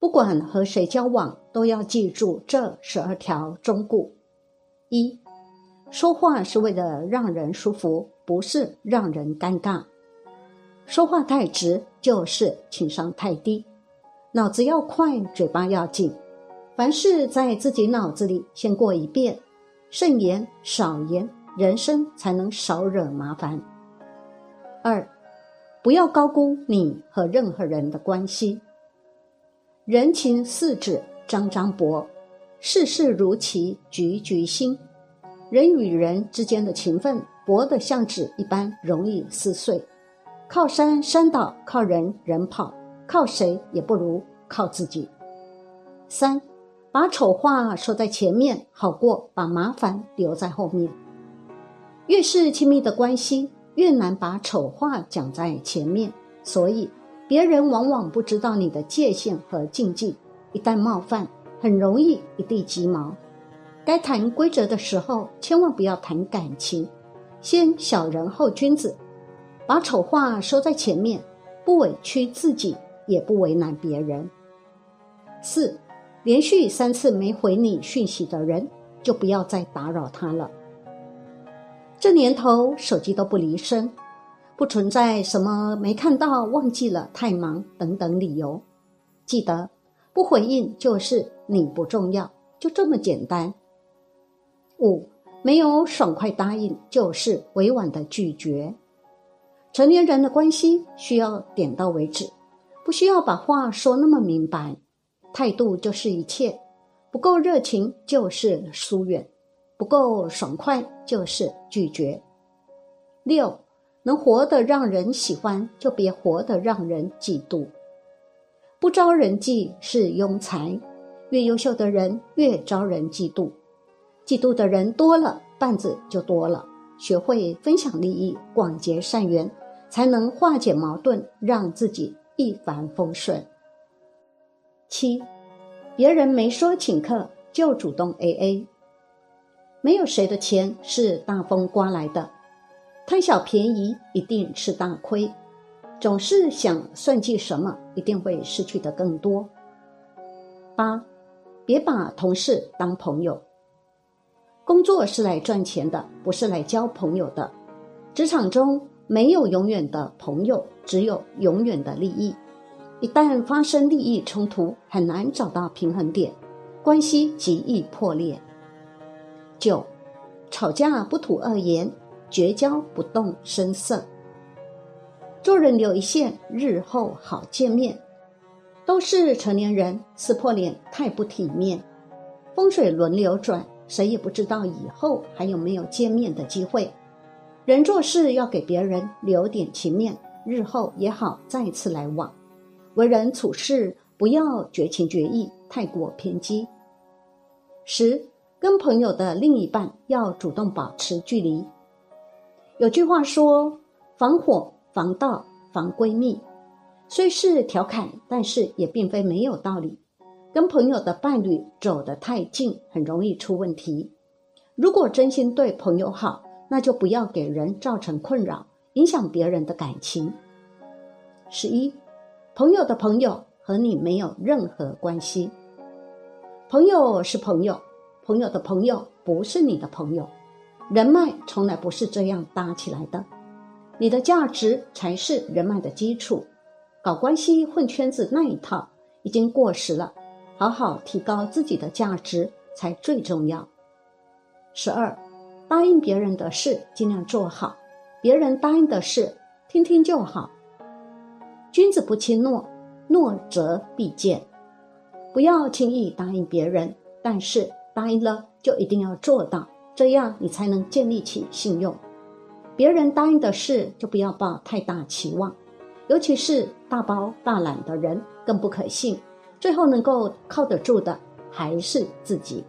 不管和谁交往，都要记住这十二条忠固：一、说话是为了让人舒服，不是让人尴尬；说话太直，就是情商太低。脑子要快，嘴巴要紧，凡事在自己脑子里先过一遍，慎言少言，人生才能少惹麻烦。二。不要高估你和任何人的关系。人情似纸张张薄，事事如棋局局新。人与人之间的情分薄得像纸一般，容易撕碎。靠山山倒，靠人人跑，靠谁也不如靠自己。三，把丑话说在前面，好过把麻烦留在后面。越是亲密的关系。越难把丑话讲在前面，所以别人往往不知道你的界限和禁忌，一旦冒犯，很容易一地鸡毛。该谈规则的时候，千万不要谈感情，先小人后君子，把丑话说在前面，不委屈自己，也不为难别人。四，连续三次没回你讯息的人，就不要再打扰他了。这年头，手机都不离身，不存在什么没看到、忘记了、太忙等等理由。记得，不回应就是你不重要，就这么简单。五，没有爽快答应，就是委婉的拒绝。成年人的关系需要点到为止，不需要把话说那么明白。态度就是一切，不够热情就是疏远。不够爽快就是拒绝。六，能活得让人喜欢，就别活得让人嫉妒。不招人嫉是庸才，越优秀的人越招人嫉妒。嫉妒的人多了，绊子就多了。学会分享利益，广结善缘，才能化解矛盾，让自己一帆风顺。七，别人没说请客，就主动 A A。没有谁的钱是大风刮来的，贪小便宜一定吃大亏，总是想算计什么，一定会失去的更多。八，别把同事当朋友。工作是来赚钱的，不是来交朋友的。职场中没有永远的朋友，只有永远的利益。一旦发生利益冲突，很难找到平衡点，关系极易破裂。九，吵架不吐恶言，绝交不动声色。做人留一线，日后好见面。都是成年人，撕破脸太不体面。风水轮流转，谁也不知道以后还有没有见面的机会。人做事要给别人留点情面，日后也好再次来往。为人处事不要绝情绝义，太过偏激。十。跟朋友的另一半要主动保持距离。有句话说：“防火、防盗、防闺蜜。”虽是调侃，但是也并非没有道理。跟朋友的伴侣走得太近，很容易出问题。如果真心对朋友好，那就不要给人造成困扰，影响别人的感情。十一，朋友的朋友和你没有任何关系。朋友是朋友。朋友的朋友不是你的朋友，人脉从来不是这样搭起来的。你的价值才是人脉的基础。搞关系混圈子那一套已经过时了，好好提高自己的价值才最重要。十二，答应别人的事尽量做好，别人答应的事听听就好。君子不轻诺，诺则必见。不要轻易答应别人，但是。答应了就一定要做到，这样你才能建立起信用。别人答应的事就不要抱太大期望，尤其是大包大揽的人更不可信。最后能够靠得住的还是自己。